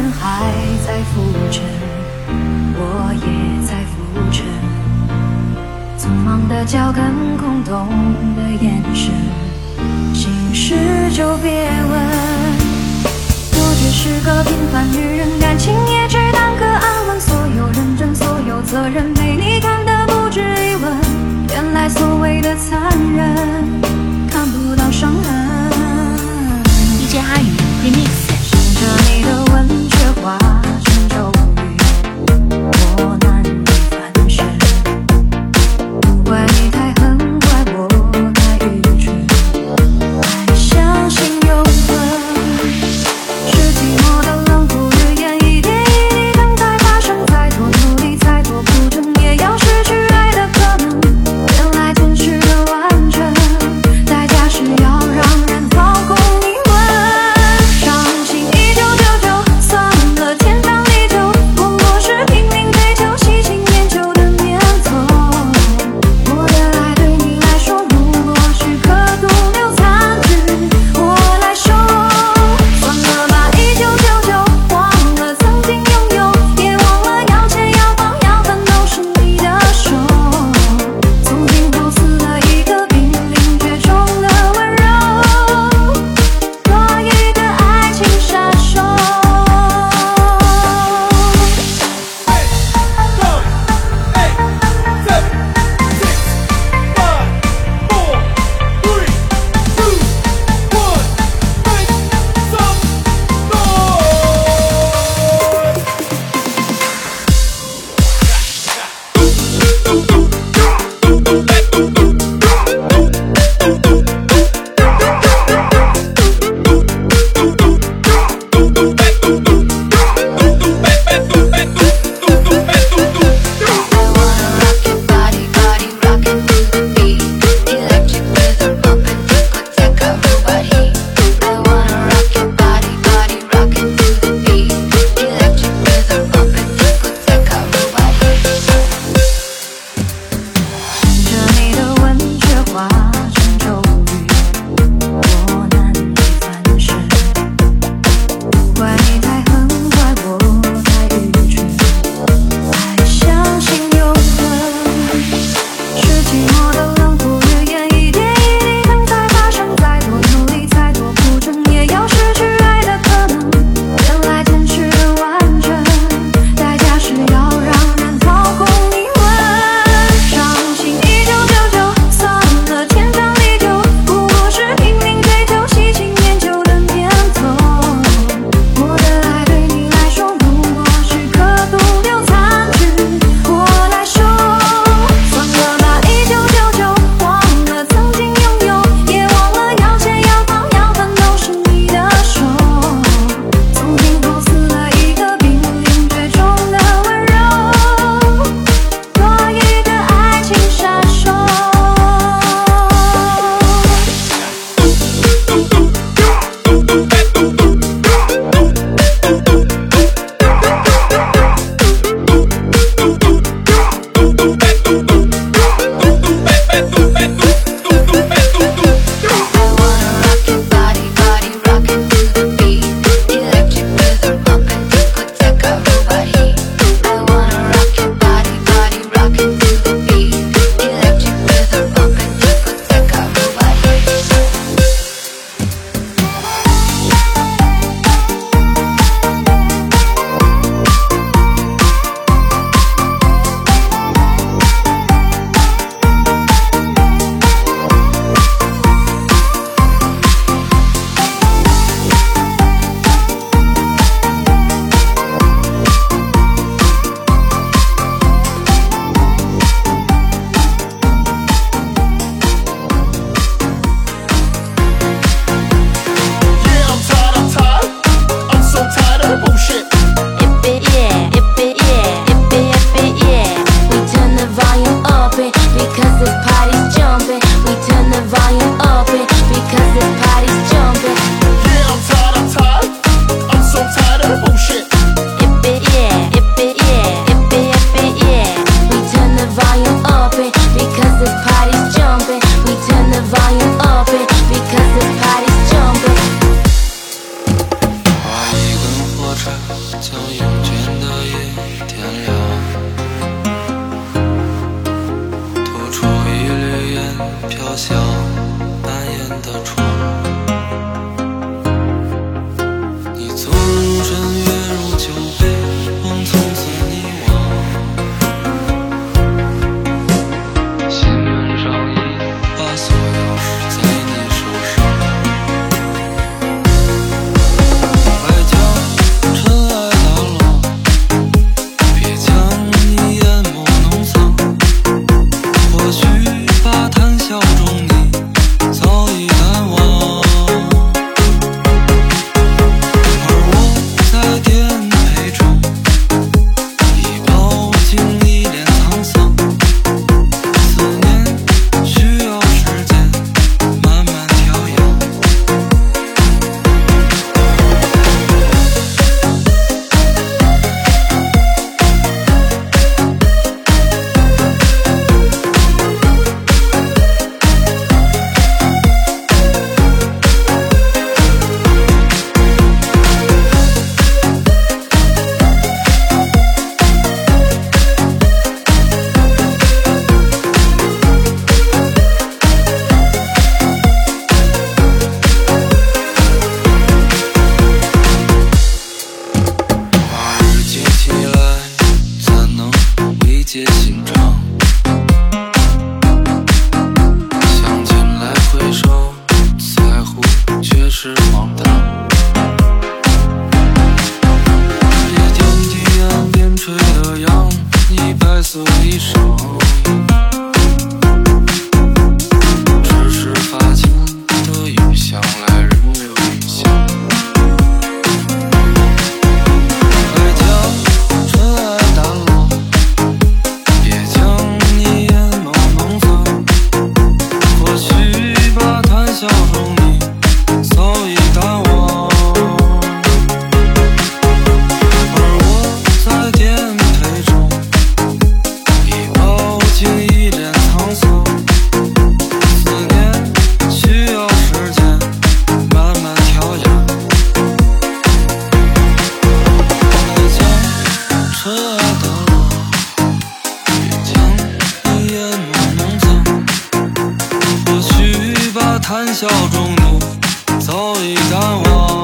人还在浮沉，我也在浮沉。匆忙的脚跟，空洞的眼神，心事就别问。我只是个平凡女人，感情也只当个安稳。所有认真，所有责任，被你看得不值一文。原来所谓的残忍，看不到伤痕。DJ 阿。中你早已淡忘，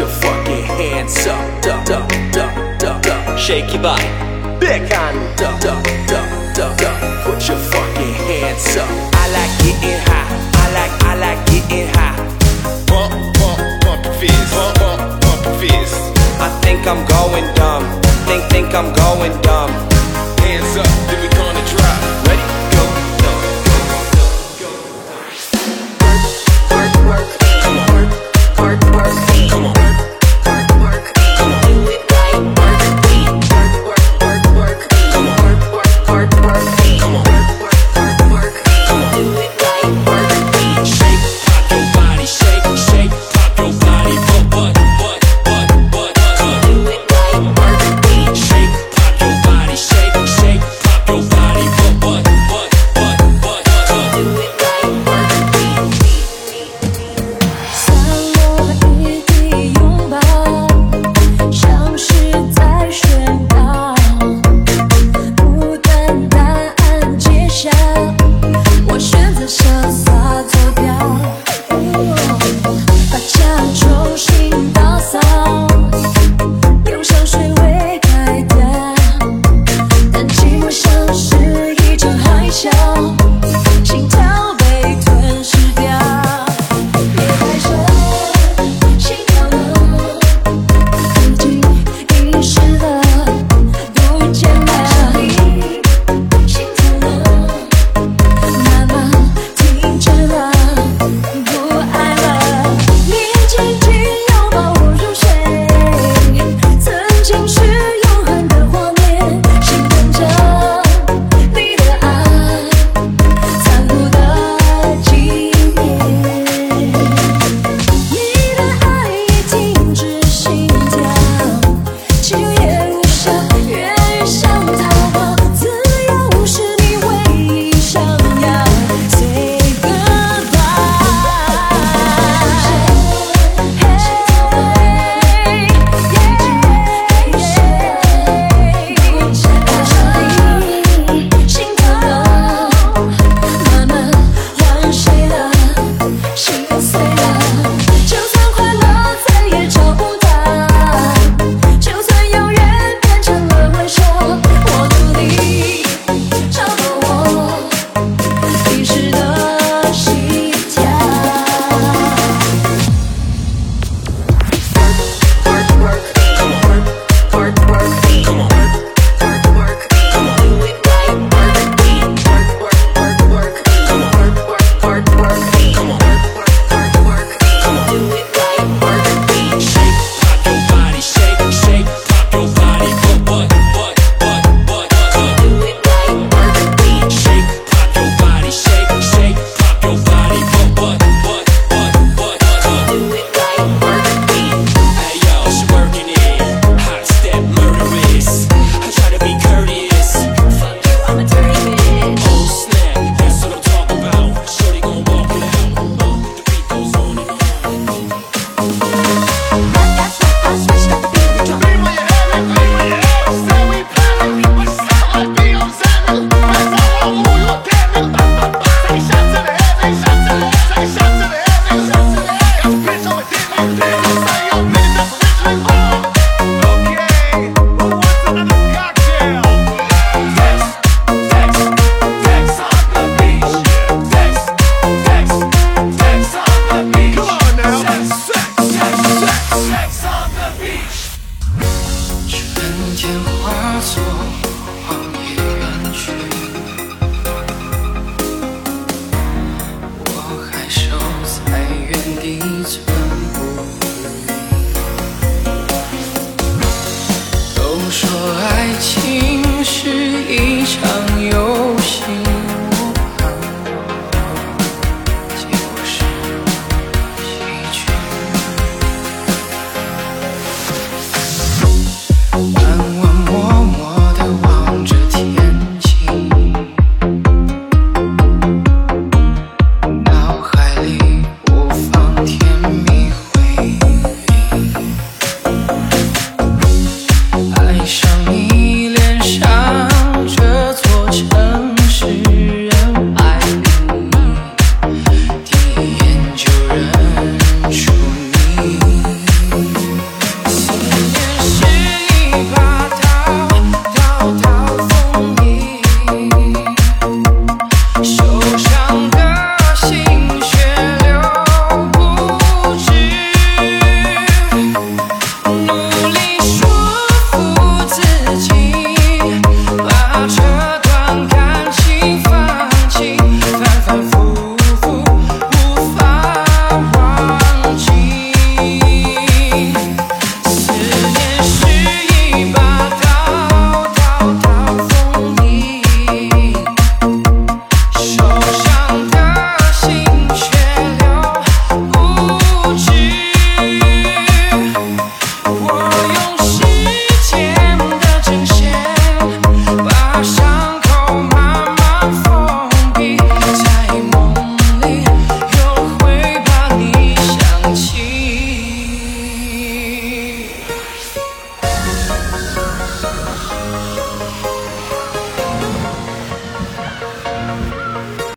your fucking hands up, duck, duck, duck, duck, duck. Shake your body, big on duck, duck, duck, duck, duck. Put your fucking hands up. I like getting high. I like, I like getting high. Pump, pump, pump your fist. Pump, pump, pump your fist. I think I'm going dumb. Think, think I'm going dumb. Hands up, here we go.